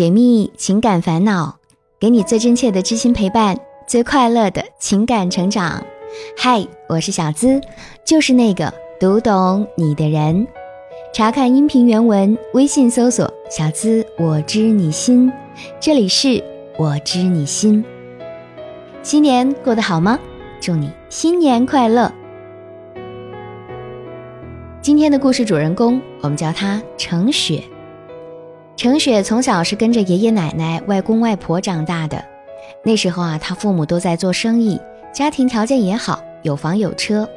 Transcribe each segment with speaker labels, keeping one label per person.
Speaker 1: 解密情感烦恼，给你最真切的知心陪伴，最快乐的情感成长。嗨，我是小资，就是那个读懂你的人。查看音频原文，微信搜索“小资我知你心”，这里是我知你心。新年过得好吗？祝你新年快乐！今天的故事主人公，我们叫他程雪。程雪从小是跟着爷爷奶奶、外公外婆长大的。那时候啊，他父母都在做生意，家庭条件也好，有房有车。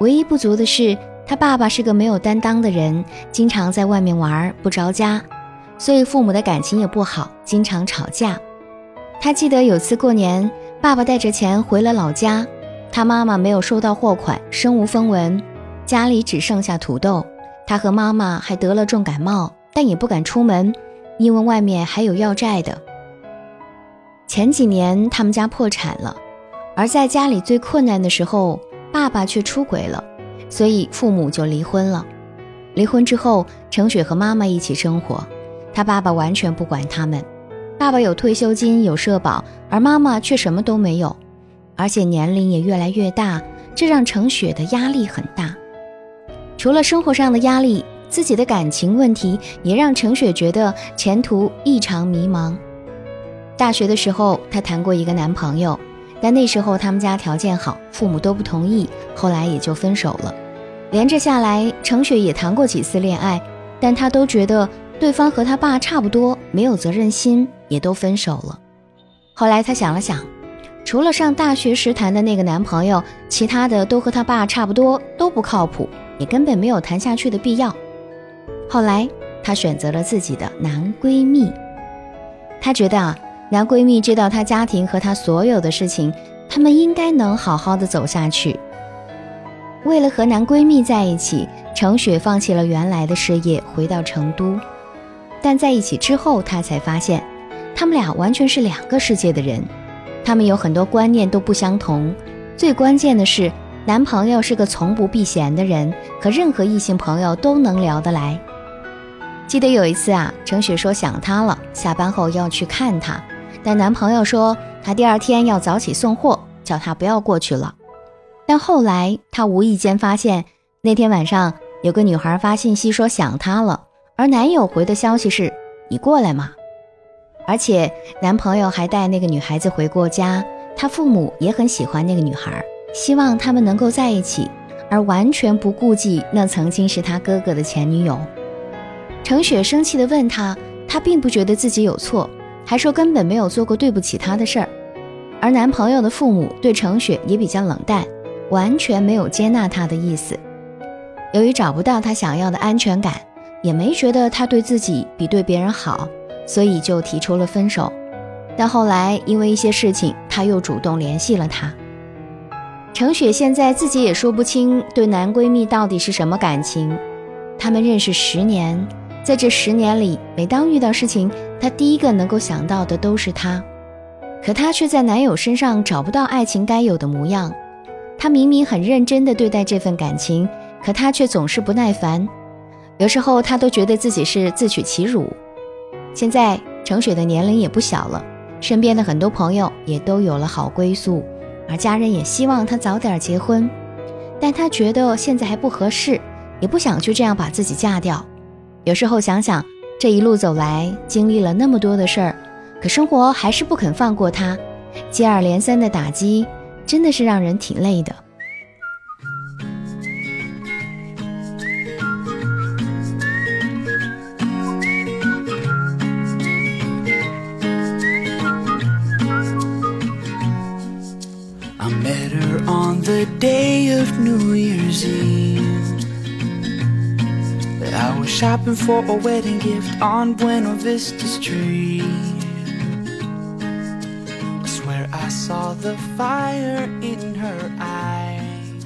Speaker 1: 唯一不足的是，他爸爸是个没有担当的人，经常在外面玩不着家，所以父母的感情也不好，经常吵架。他记得有次过年，爸爸带着钱回了老家，他妈妈没有收到货款，身无分文。家里只剩下土豆，他和妈妈还得了重感冒，但也不敢出门，因为外面还有要债的。前几年他们家破产了，而在家里最困难的时候，爸爸却出轨了，所以父母就离婚了。离婚之后，程雪和妈妈一起生活，他爸爸完全不管他们。爸爸有退休金，有社保，而妈妈却什么都没有，而且年龄也越来越大，这让程雪的压力很大。除了生活上的压力，自己的感情问题也让程雪觉得前途异常迷茫。大学的时候，她谈过一个男朋友，但那时候他们家条件好，父母都不同意，后来也就分手了。连着下来，程雪也谈过几次恋爱，但她都觉得对方和他爸差不多，没有责任心，也都分手了。后来她想了想，除了上大学时谈的那个男朋友，其他的都和他爸差不多，都不靠谱。也根本没有谈下去的必要。后来，她选择了自己的男闺蜜。她觉得啊，男闺蜜知道她家庭和她所有的事情，他们应该能好好的走下去。为了和男闺蜜在一起，程雪放弃了原来的事业，回到成都。但在一起之后，她才发现，他们俩完全是两个世界的人，他们有很多观念都不相同。最关键的是。男朋友是个从不避嫌的人，和任何异性朋友都能聊得来。记得有一次啊，程雪说想他了，下班后要去看他，但男朋友说他第二天要早起送货，叫他不要过去了。但后来他无意间发现，那天晚上有个女孩发信息说想他了，而男友回的消息是“你过来嘛”，而且男朋友还带那个女孩子回过家，他父母也很喜欢那个女孩。希望他们能够在一起，而完全不顾忌那曾经是他哥哥的前女友。程雪生气地问他，他并不觉得自己有错，还说根本没有做过对不起他的事儿。而男朋友的父母对程雪也比较冷淡，完全没有接纳他的意思。由于找不到他想要的安全感，也没觉得他对自己比对别人好，所以就提出了分手。但后来因为一些事情，他又主动联系了他。程雪现在自己也说不清对男闺蜜到底是什么感情。他们认识十年，在这十年里，每当遇到事情，她第一个能够想到的都是他。可她却在男友身上找不到爱情该有的模样。她明明很认真地对待这份感情，可他却总是不耐烦。有时候她都觉得自己是自取其辱。现在程雪的年龄也不小了，身边的很多朋友也都有了好归宿。而家人也希望她早点结婚，但她觉得现在还不合适，也不想就这样把自己嫁掉。有时候想想，这一路走来，经历了那么多的事儿，可生活还是不肯放过他，接二连三的打击，真的是让人挺累的。the day of New Year's Eve. I was shopping for a wedding gift on Buena Vista Street. I swear I saw the fire in her eyes.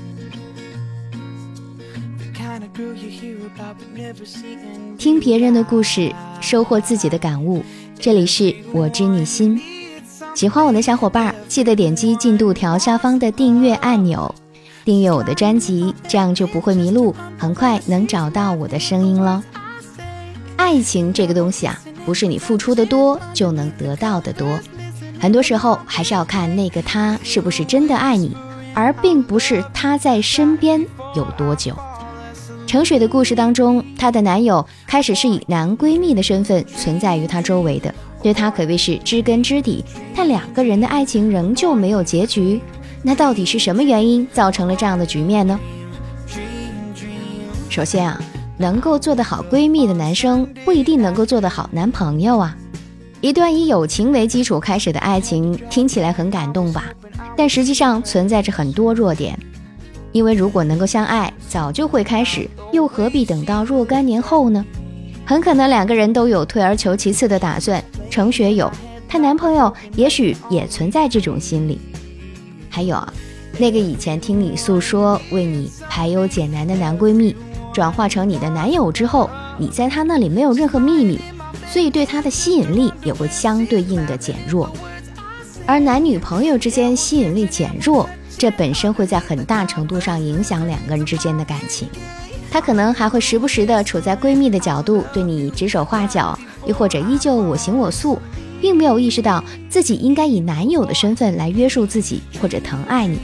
Speaker 1: The kind of girl you hear about but never see. 听别人的故事，收获自己的感悟。这里是我知你心。喜欢我的小伙伴，记得点击进度条下方的订阅按钮，订阅我的专辑，这样就不会迷路，很快能找到我的声音了。爱情这个东西啊，不是你付出的多就能得到的多，很多时候还是要看那个他是不是真的爱你，而并不是他在身边有多久。程水的故事当中，她的男友开始是以男闺蜜的身份存在于她周围的，对她可谓是知根知底，但两个人的爱情仍旧没有结局。那到底是什么原因造成了这样的局面呢？首先啊，能够做得好闺蜜的男生不一定能够做得好男朋友啊。一段以友情为基础开始的爱情听起来很感动吧，但实际上存在着很多弱点。因为如果能够相爱，早就会开始，又何必等到若干年后呢？很可能两个人都有退而求其次的打算。程雪有，她男朋友也许也存在这种心理。还有啊，那个以前听你诉说、为你排忧解难的男闺蜜，转化成你的男友之后，你在他那里没有任何秘密，所以对他的吸引力也会相对应的减弱。而男女朋友之间吸引力减弱。这本身会在很大程度上影响两个人之间的感情，他可能还会时不时的处在闺蜜的角度对你指手画脚，又或者依旧我行我素，并没有意识到自己应该以男友的身份来约束自己或者疼爱你，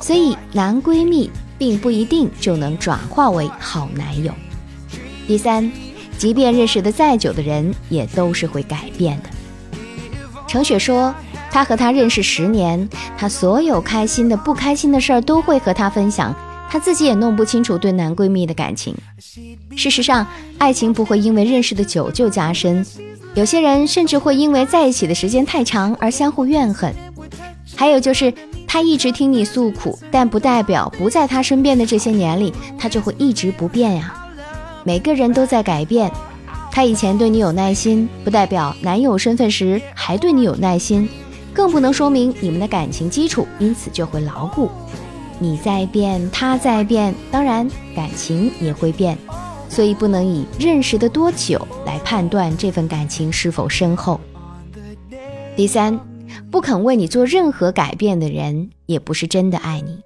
Speaker 1: 所以男闺蜜并不一定就能转化为好男友。第三，即便认识的再久的人，也都是会改变的。程雪说。她和他认识十年，她所有开心的、不开心的事儿都会和他分享，她自己也弄不清楚对男闺蜜的感情。事实上，爱情不会因为认识的久就加深，有些人甚至会因为在一起的时间太长而相互怨恨。还有就是，他一直听你诉苦，但不代表不在他身边的这些年里，他就会一直不变呀。每个人都在改变，他以前对你有耐心，不代表男友身份时还对你有耐心。更不能说明你们的感情基础因此就会牢固。你在变，他在变，当然感情也会变，所以不能以认识的多久来判断这份感情是否深厚。第三，不肯为你做任何改变的人，也不是真的爱你。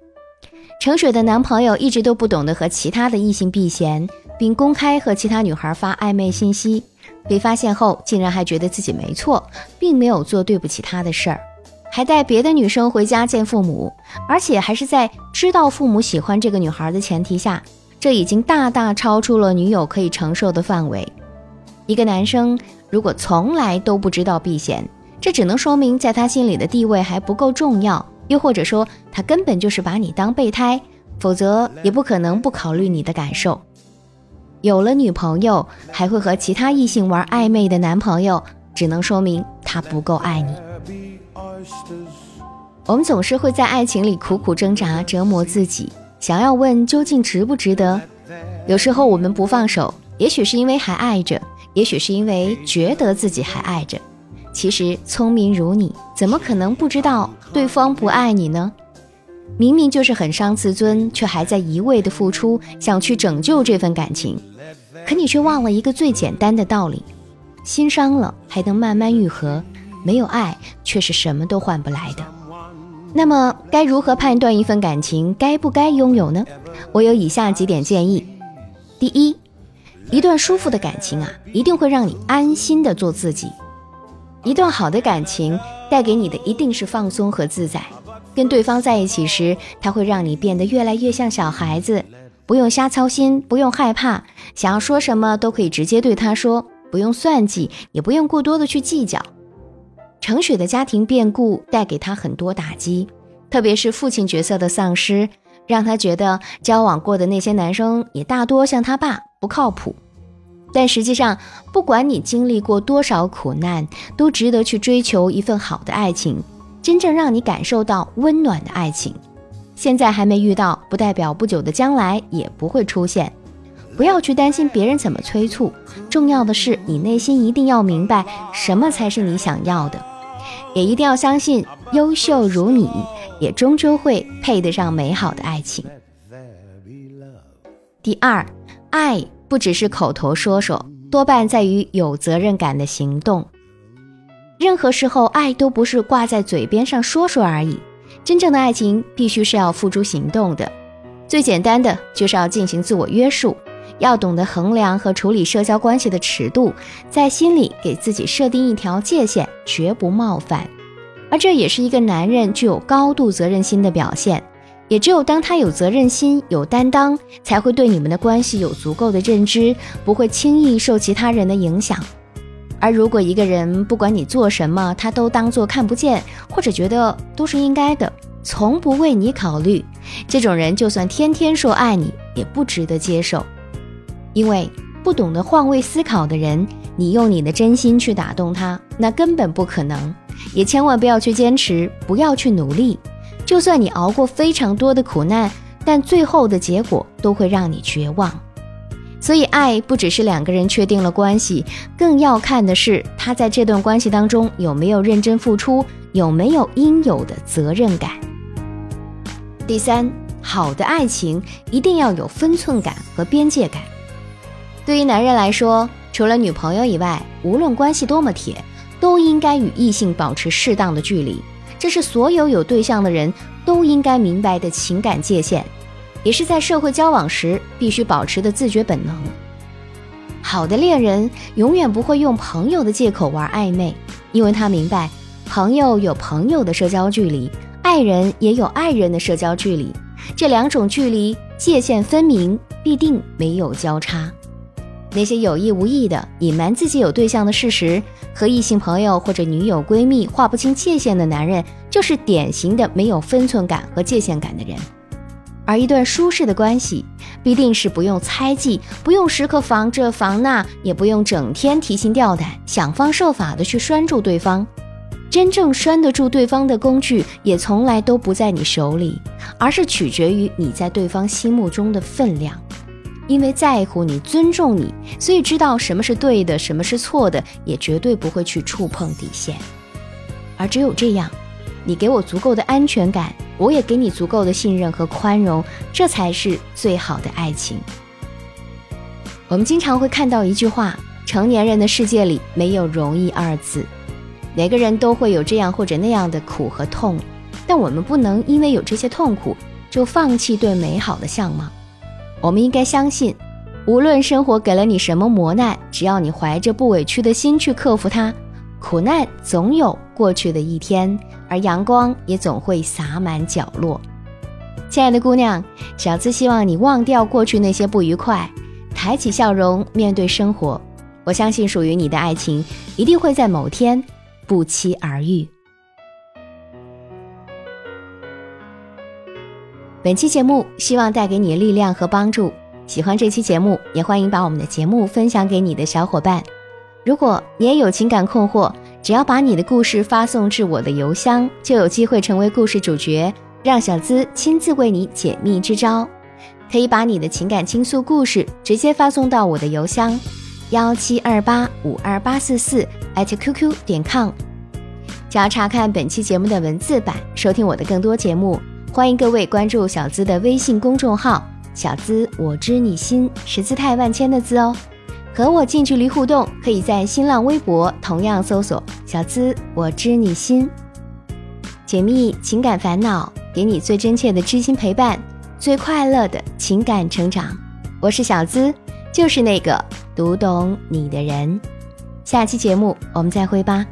Speaker 1: 程水的男朋友一直都不懂得和其他的异性避嫌，并公开和其他女孩发暧昧信息。被发现后，竟然还觉得自己没错，并没有做对不起他的事儿，还带别的女生回家见父母，而且还是在知道父母喜欢这个女孩的前提下，这已经大大超出了女友可以承受的范围。一个男生如果从来都不知道避嫌，这只能说明在他心里的地位还不够重要，又或者说他根本就是把你当备胎，否则也不可能不考虑你的感受。有了女朋友还会和其他异性玩暧昧的男朋友，只能说明他不够爱你。我们总是会在爱情里苦苦挣扎，折磨自己，想要问究竟值不值得。有时候我们不放手，也许是因为还爱着，也许是因为觉得自己还爱着。其实聪明如你，怎么可能不知道对方不爱你呢？明明就是很伤自尊，却还在一味的付出，想去拯救这份感情。可你却忘了一个最简单的道理：心伤了还能慢慢愈合，没有爱却是什么都换不来的。那么该如何判断一份感情该不该拥有呢？我有以下几点建议：第一，一段舒服的感情啊，一定会让你安心的做自己。一段好的感情带给你的一定是放松和自在。跟对方在一起时，他会让你变得越来越像小孩子。不用瞎操心，不用害怕，想要说什么都可以直接对他说，不用算计，也不用过多的去计较。程雪的家庭变故带给她很多打击，特别是父亲角色的丧失，让她觉得交往过的那些男生也大多像他爸不靠谱。但实际上，不管你经历过多少苦难，都值得去追求一份好的爱情，真正让你感受到温暖的爱情。现在还没遇到，不代表不久的将来也不会出现。不要去担心别人怎么催促，重要的是你内心一定要明白什么才是你想要的，也一定要相信，优秀如你，也终究会配得上美好的爱情。第二，爱不只是口头说说，多半在于有责任感的行动。任何时候，爱都不是挂在嘴边上说说而已。真正的爱情必须是要付诸行动的，最简单的就是要进行自我约束，要懂得衡量和处理社交关系的尺度，在心里给自己设定一条界限，绝不冒犯。而这也是一个男人具有高度责任心的表现。也只有当他有责任心、有担当，才会对你们的关系有足够的认知，不会轻易受其他人的影响。而如果一个人不管你做什么，他都当做看不见，或者觉得都是应该的，从不为你考虑，这种人就算天天说爱你，也不值得接受。因为不懂得换位思考的人，你用你的真心去打动他，那根本不可能。也千万不要去坚持，不要去努力。就算你熬过非常多的苦难，但最后的结果都会让你绝望。所以，爱不只是两个人确定了关系，更要看的是他在这段关系当中有没有认真付出，有没有应有的责任感。第三，好的爱情一定要有分寸感和边界感。对于男人来说，除了女朋友以外，无论关系多么铁，都应该与异性保持适当的距离。这是所有有对象的人都应该明白的情感界限，也是在社会交往时必须保持的自觉本能。好的恋人永远不会用朋友的借口玩暧昧，因为他明白，朋友有朋友的社交距离，爱人也有爱人的社交距离，这两种距离界限分明，必定没有交叉。那些有意无意的隐瞒自己有对象的事实，和异性朋友或者女友闺蜜划不清界限的男人，就是典型的没有分寸感和界限感的人。而一段舒适的关系，必定是不用猜忌，不用时刻防这防那，也不用整天提心吊胆，想方设法的去拴住对方。真正拴得住对方的工具，也从来都不在你手里，而是取决于你在对方心目中的分量。因为在乎你、尊重你，所以知道什么是对的，什么是错的，也绝对不会去触碰底线。而只有这样，你给我足够的安全感，我也给你足够的信任和宽容，这才是最好的爱情。我们经常会看到一句话：成年人的世界里没有容易二字，每个人都会有这样或者那样的苦和痛，但我们不能因为有这些痛苦，就放弃对美好的向往。我们应该相信，无论生活给了你什么磨难，只要你怀着不委屈的心去克服它，苦难总有过去的一天，而阳光也总会洒满角落。亲爱的姑娘，小资希望你忘掉过去那些不愉快，抬起笑容面对生活。我相信属于你的爱情一定会在某天不期而遇。本期节目希望带给你力量和帮助。喜欢这期节目，也欢迎把我们的节目分享给你的小伙伴。如果你也有情感困惑，只要把你的故事发送至我的邮箱，就有机会成为故事主角，让小资亲自为你解密支招。可以把你的情感倾诉故事直接发送到我的邮箱：幺七二八五二八四四 @QQ 点 com。想要查看本期节目的文字版，收听我的更多节目。欢迎各位关注小资的微信公众号“小资我知你心”，是字态万千的字哦。和我近距离互动，可以在新浪微博同样搜索“小资我知你心”，解密情感烦恼，给你最真切的知心陪伴，最快乐的情感成长。我是小资，就是那个读懂你的人。下期节目我们再会吧。